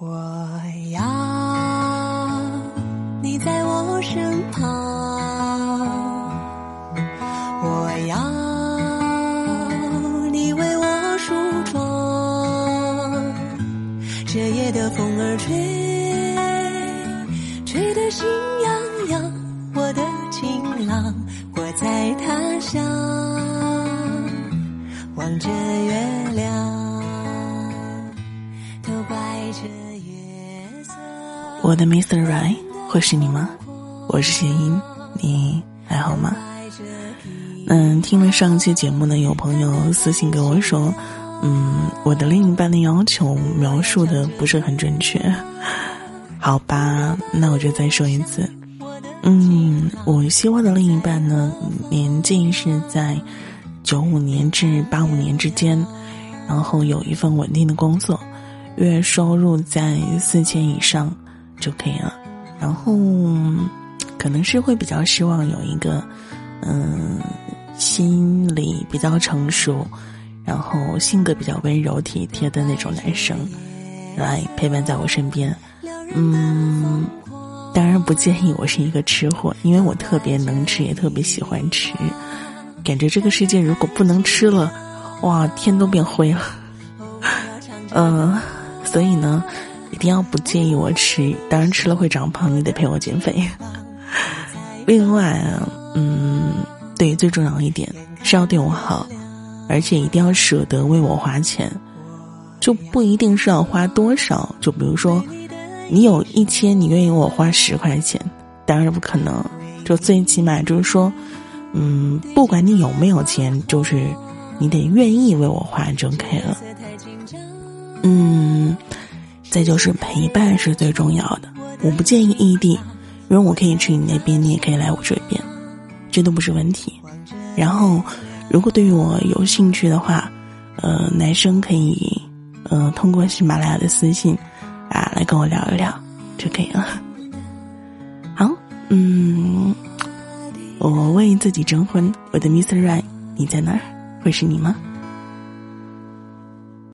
我要你在我身旁，我要你为我梳妆。这夜的风儿吹，吹得心痒痒。我的情郎，我在他乡望着月亮，都怪这。我的 Mr. Right 会是你吗？我是谐音，你还好吗？嗯，听了上期节目呢，有朋友私信给我说，嗯，我的另一半的要求描述的不是很准确。好吧，那我就再说一次。嗯，我希望的另一半呢，年纪是在九五年至八五年之间，然后有一份稳定的工作，月收入在四千以上。就可以了，然后可能是会比较希望有一个，嗯，心理比较成熟，然后性格比较温柔体贴的那种男生，来陪伴在我身边。嗯，当然不建议我是一个吃货，因为我特别能吃，也特别喜欢吃，感觉这个世界如果不能吃了，哇，天都变灰了。嗯，所以呢。一定要不介意我吃，当然吃了会长胖，你得陪我减肥。另外，嗯，对，最重要一点是要对我好，而且一定要舍得为我花钱，就不一定是要花多少。就比如说，你有一千，你愿意我花十块钱，当然不可能。就最起码就是说，嗯，不管你有没有钱，就是你得愿意为我花就可以了。嗯。再就是陪伴是最重要的，我不建议异地，因为我可以去你那边，你也可以来我这边，这都不是问题。然后，如果对于我有兴趣的话，呃，男生可以，呃，通过喜马拉雅的私信，啊，来跟我聊一聊就可以了。好，嗯，我为自己征婚，我的 Mr. Right，你在哪儿？会是你吗？